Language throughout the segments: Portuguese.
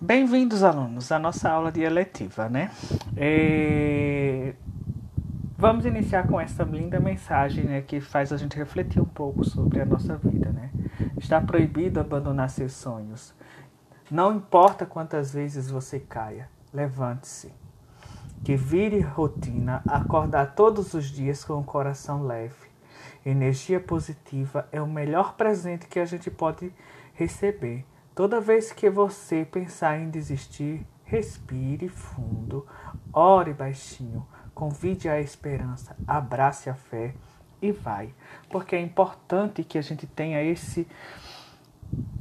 Bem-vindos, alunos, à nossa aula de eletiva, né? É... Vamos iniciar com essa linda mensagem, né, que faz a gente refletir um pouco sobre a nossa vida, né? Está proibido abandonar seus sonhos. Não importa quantas vezes você caia, levante-se. Que vire rotina, acordar todos os dias com o coração leve. Energia positiva é o melhor presente que a gente pode receber Toda vez que você pensar em desistir, respire fundo, ore baixinho, convide a esperança, abrace a fé e vai. Porque é importante que a gente tenha esse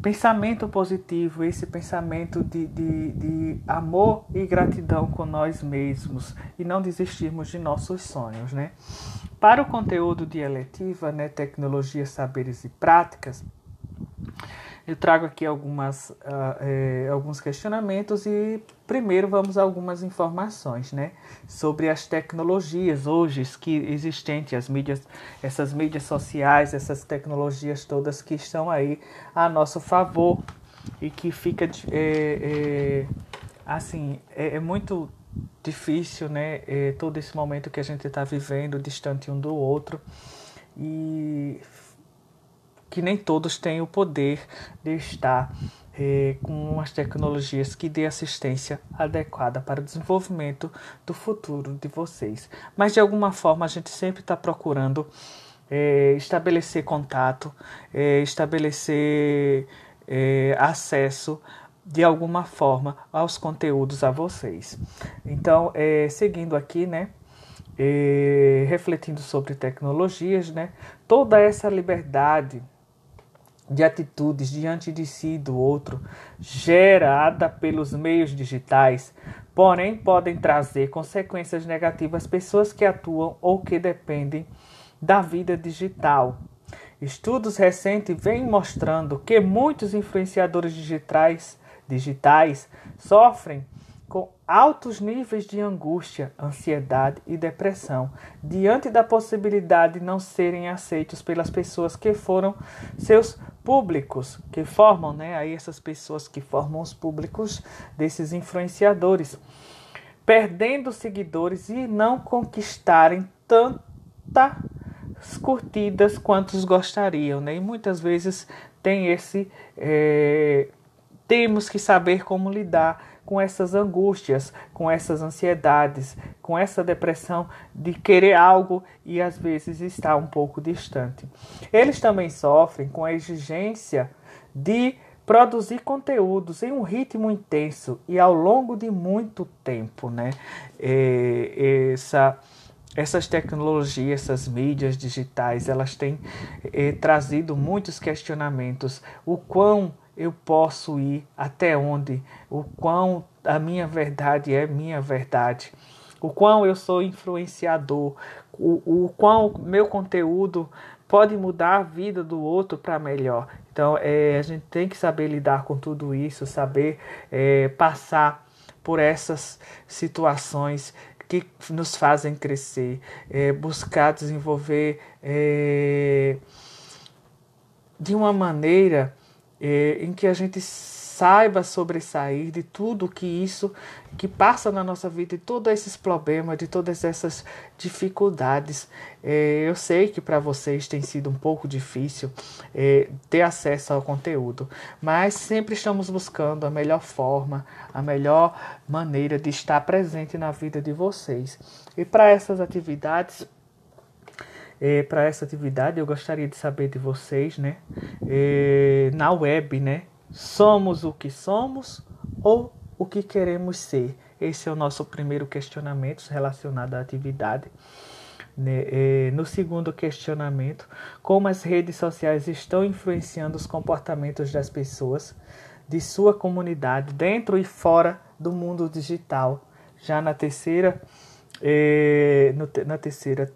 pensamento positivo, esse pensamento de, de, de amor e gratidão com nós mesmos e não desistirmos de nossos sonhos, né? Para o conteúdo de eletiva, né, tecnologias, saberes e práticas, eu trago aqui algumas, uh, é, alguns questionamentos e primeiro vamos a algumas informações né, sobre as tecnologias hoje que existentes, as mídias, essas mídias sociais, essas tecnologias todas que estão aí a nosso favor e que fica é, é, assim é, é, muito difícil né, é, todo esse momento que a gente está vivendo distante um do outro. E que nem todos têm o poder de estar eh, com as tecnologias que dê assistência adequada para o desenvolvimento do futuro de vocês. Mas de alguma forma a gente sempre está procurando eh, estabelecer contato, eh, estabelecer acesso de alguma forma aos conteúdos a vocês. Então, seguindo aqui, né? refletindo sobre tecnologias, né? Toda essa liberdade de atitudes diante de si e do outro, gerada pelos meios digitais, porém podem trazer consequências negativas às pessoas que atuam ou que dependem da vida digital. Estudos recentes vêm mostrando que muitos influenciadores digitais, digitais sofrem com altos níveis de angústia, ansiedade e depressão, diante da possibilidade de não serem aceitos pelas pessoas que foram seus públicos, que formam, né, aí essas pessoas que formam os públicos desses influenciadores, perdendo seguidores e não conquistarem tantas curtidas quantos gostariam, né? E muitas vezes tem esse é, temos que saber como lidar com essas angústias, com essas ansiedades, com essa depressão de querer algo e às vezes estar um pouco distante. Eles também sofrem com a exigência de produzir conteúdos em um ritmo intenso e ao longo de muito tempo, né? É, essa essas tecnologias, essas mídias digitais, elas têm é, trazido muitos questionamentos. O quão eu posso ir até onde, o quão a minha verdade é minha verdade, o quão eu sou influenciador, o, o quão meu conteúdo pode mudar a vida do outro para melhor. Então é, a gente tem que saber lidar com tudo isso, saber é, passar por essas situações que nos fazem crescer, é, buscar desenvolver é, de uma maneira é, em que a gente saiba sobressair de tudo que isso que passa na nossa vida, de todos esses problemas, de todas essas dificuldades. É, eu sei que para vocês tem sido um pouco difícil é, ter acesso ao conteúdo, mas sempre estamos buscando a melhor forma, a melhor maneira de estar presente na vida de vocês. E para essas atividades, é, para essa atividade, eu gostaria de saber de vocês, né? É, na web, né? Somos o que somos ou o que queremos ser? Esse é o nosso primeiro questionamento relacionado à atividade. Né? É, no segundo questionamento, como as redes sociais estão influenciando os comportamentos das pessoas de sua comunidade dentro e fora do mundo digital. Já na terceira, na terceira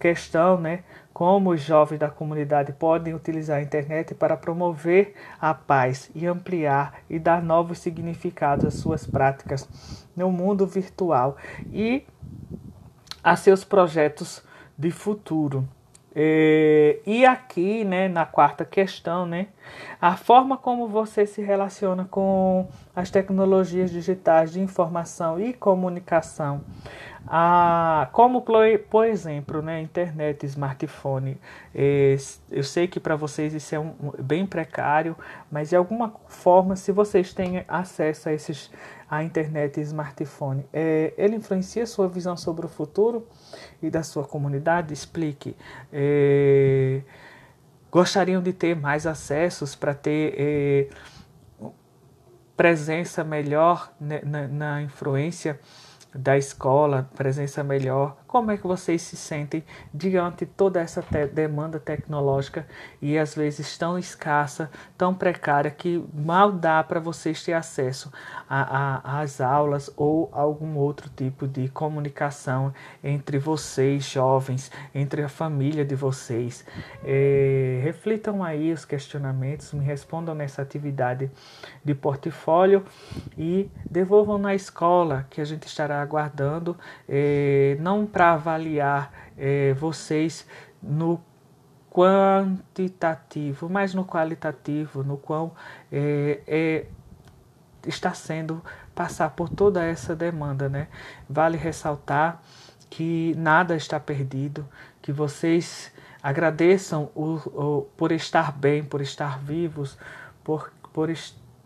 questão, né, como os jovens da comunidade podem utilizar a internet para promover a paz e ampliar e dar novos significados às suas práticas no mundo virtual e a seus projetos de futuro. É, e aqui, né, na quarta questão, né, a forma como você se relaciona com as tecnologias digitais de informação e comunicação, como por exemplo, né, internet, smartphone. É, eu sei que para vocês isso é um, bem precário, mas de alguma forma, se vocês têm acesso a esses a internet e smartphone, é, ele influencia sua visão sobre o futuro e da sua comunidade? Explique. É, gostariam de ter mais acessos para ter é, presença melhor na, na, na influência da escola, presença melhor. Como é que vocês se sentem diante de toda essa te demanda tecnológica e às vezes tão escassa, tão precária que mal dá para vocês ter acesso às aulas ou algum outro tipo de comunicação entre vocês, jovens, entre a família de vocês? É, reflitam aí os questionamentos, me respondam nessa atividade de portfólio e devolvam na escola que a gente estará aguardando, é, não para avaliar é, vocês no quantitativo, mas no qualitativo, no qual é, é, está sendo passar por toda essa demanda, né? Vale ressaltar que nada está perdido, que vocês agradeçam o, o, por estar bem, por estar vivos, por, por,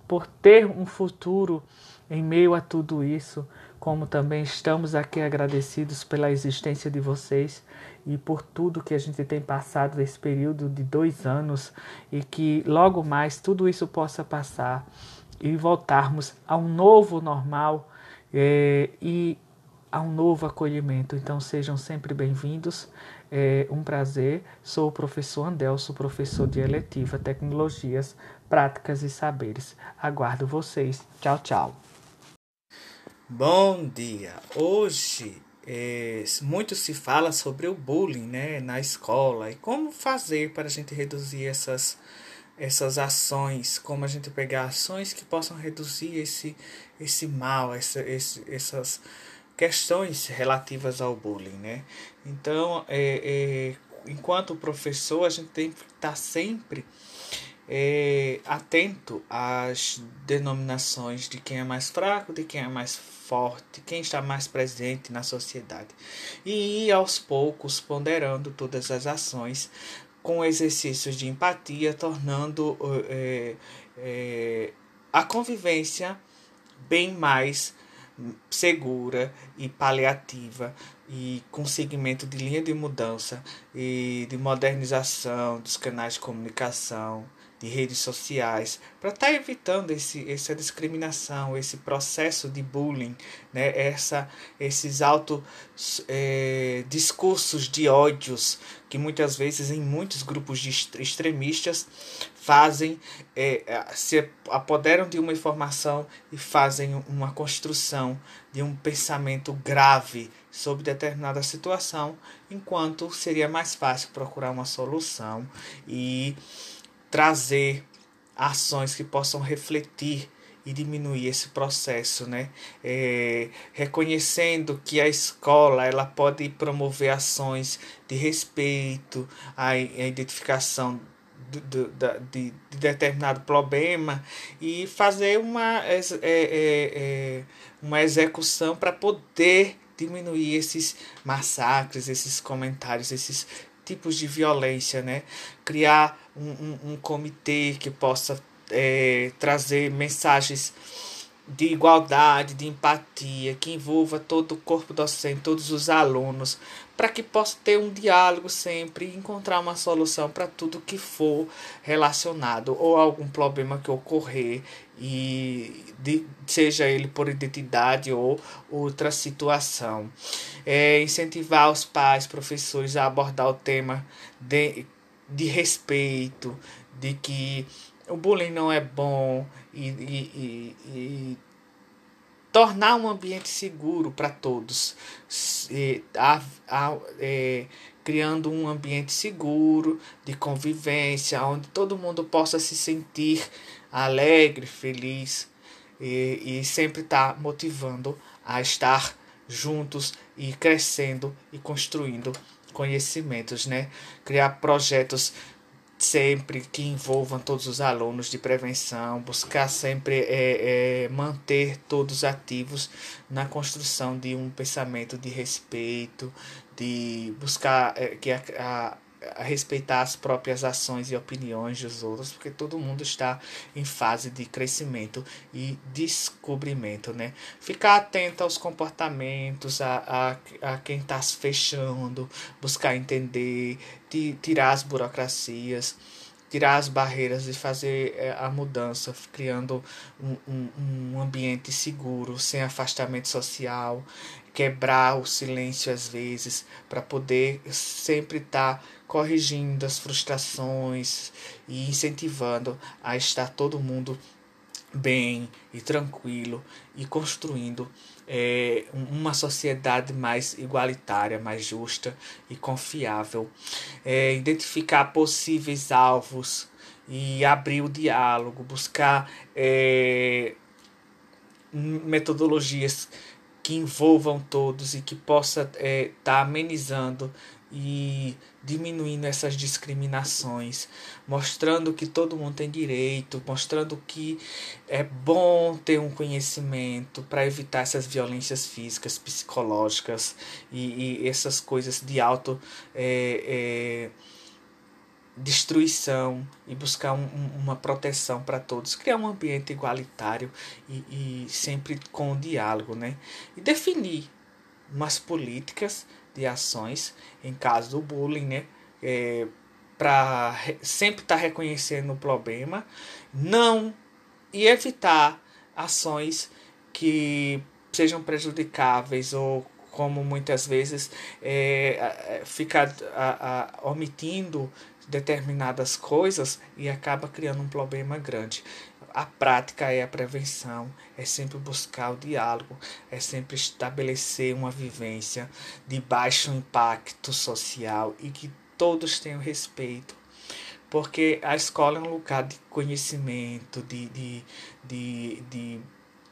por ter um futuro em meio a tudo isso, como também estamos aqui agradecidos pela existência de vocês e por tudo que a gente tem passado nesse período de dois anos e que logo mais tudo isso possa passar e voltarmos a um novo normal é, e a um novo acolhimento. Então sejam sempre bem-vindos. É um prazer. Sou o professor Andelso, professor de eletiva Tecnologias, Práticas e Saberes. Aguardo vocês. Tchau, tchau. Bom dia! Hoje é, muito se fala sobre o bullying né, na escola e como fazer para a gente reduzir essas, essas ações, como a gente pegar ações que possam reduzir esse, esse mal, essa, esse, essas questões relativas ao bullying. Né? Então, é, é, enquanto professor, a gente tem que estar sempre é, atento às denominações de quem é mais fraco, de quem é mais forte, quem está mais presente na sociedade. E ir aos poucos ponderando todas as ações com exercícios de empatia, tornando é, é, a convivência bem mais segura e paliativa e com segmento de linha de mudança e de modernização dos canais de comunicação de redes sociais, para estar tá evitando esse, essa discriminação, esse processo de bullying, né? essa, esses altos é, discursos de ódios que muitas vezes em muitos grupos de extremistas fazem, é, se apoderam de uma informação e fazem uma construção de um pensamento grave sobre determinada situação, enquanto seria mais fácil procurar uma solução e trazer ações que possam refletir e diminuir esse processo, né? É, reconhecendo que a escola ela pode promover ações de respeito, a identificação do, do, de, de, determinado problema e fazer uma, é, é, é, uma execução para poder diminuir esses massacres, esses comentários, esses tipos de violência, né? Criar um, um, um comitê que possa é, trazer mensagens de igualdade, de empatia, que envolva todo o corpo docente, todos os alunos, para que possa ter um diálogo sempre e encontrar uma solução para tudo que for relacionado ou algum problema que ocorrer e de, seja ele por identidade ou outra situação. É, incentivar os pais, professores a abordar o tema de, de respeito, de que o bullying não é bom e, e, e, e tornar um ambiente seguro para todos, a, a, é, criando um ambiente seguro de convivência, onde todo mundo possa se sentir alegre, feliz e, e sempre estar tá motivando a estar juntos e crescendo e construindo conhecimentos, né? Criar projetos sempre que envolvam todos os alunos de prevenção, buscar sempre é, é, manter todos ativos na construção de um pensamento de respeito, de buscar é, que a, a a respeitar as próprias ações e opiniões dos outros, porque todo mundo está em fase de crescimento e descobrimento, né? Ficar atento aos comportamentos, a, a, a quem está se fechando, buscar entender, de, tirar as burocracias, tirar as barreiras e fazer eh, a mudança, criando um, um, um ambiente seguro, sem afastamento social, quebrar o silêncio às vezes, para poder sempre estar tá corrigindo as frustrações e incentivando a estar todo mundo bem e tranquilo e construindo é, uma sociedade mais igualitária, mais justa e confiável. É, identificar possíveis alvos e abrir o diálogo, buscar é, metodologias que envolvam todos e que possa estar é, tá amenizando e diminuindo essas discriminações, mostrando que todo mundo tem direito, mostrando que é bom ter um conhecimento para evitar essas violências físicas, psicológicas e, e essas coisas de auto é, é, destruição e buscar um, uma proteção para todos, criar um ambiente igualitário e, e sempre com o diálogo, né? E definir umas políticas de ações em caso do bullying, né? É, para sempre estar tá reconhecendo o problema, não e evitar ações que sejam prejudicáveis ou como muitas vezes é, fica a, a, omitindo determinadas coisas e acaba criando um problema grande. A prática é a prevenção, é sempre buscar o diálogo, é sempre estabelecer uma vivência de baixo impacto social e que todos tenham respeito. Porque a escola é um lugar de conhecimento, de, de, de, de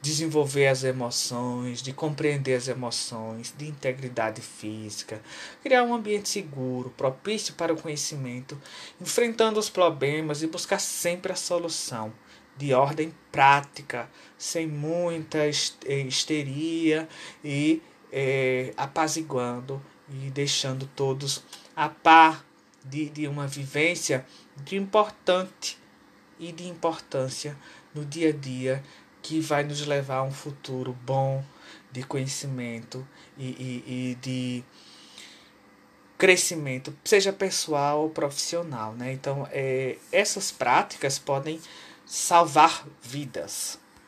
desenvolver as emoções, de compreender as emoções, de integridade física, criar um ambiente seguro, propício para o conhecimento, enfrentando os problemas e buscar sempre a solução de ordem prática, sem muita eh, histeria e é, apaziguando e deixando todos a par de, de uma vivência de importante e de importância no dia a dia que vai nos levar a um futuro bom de conhecimento e, e, e de crescimento, seja pessoal ou profissional. Né? Então, é, essas práticas podem salvar vidas.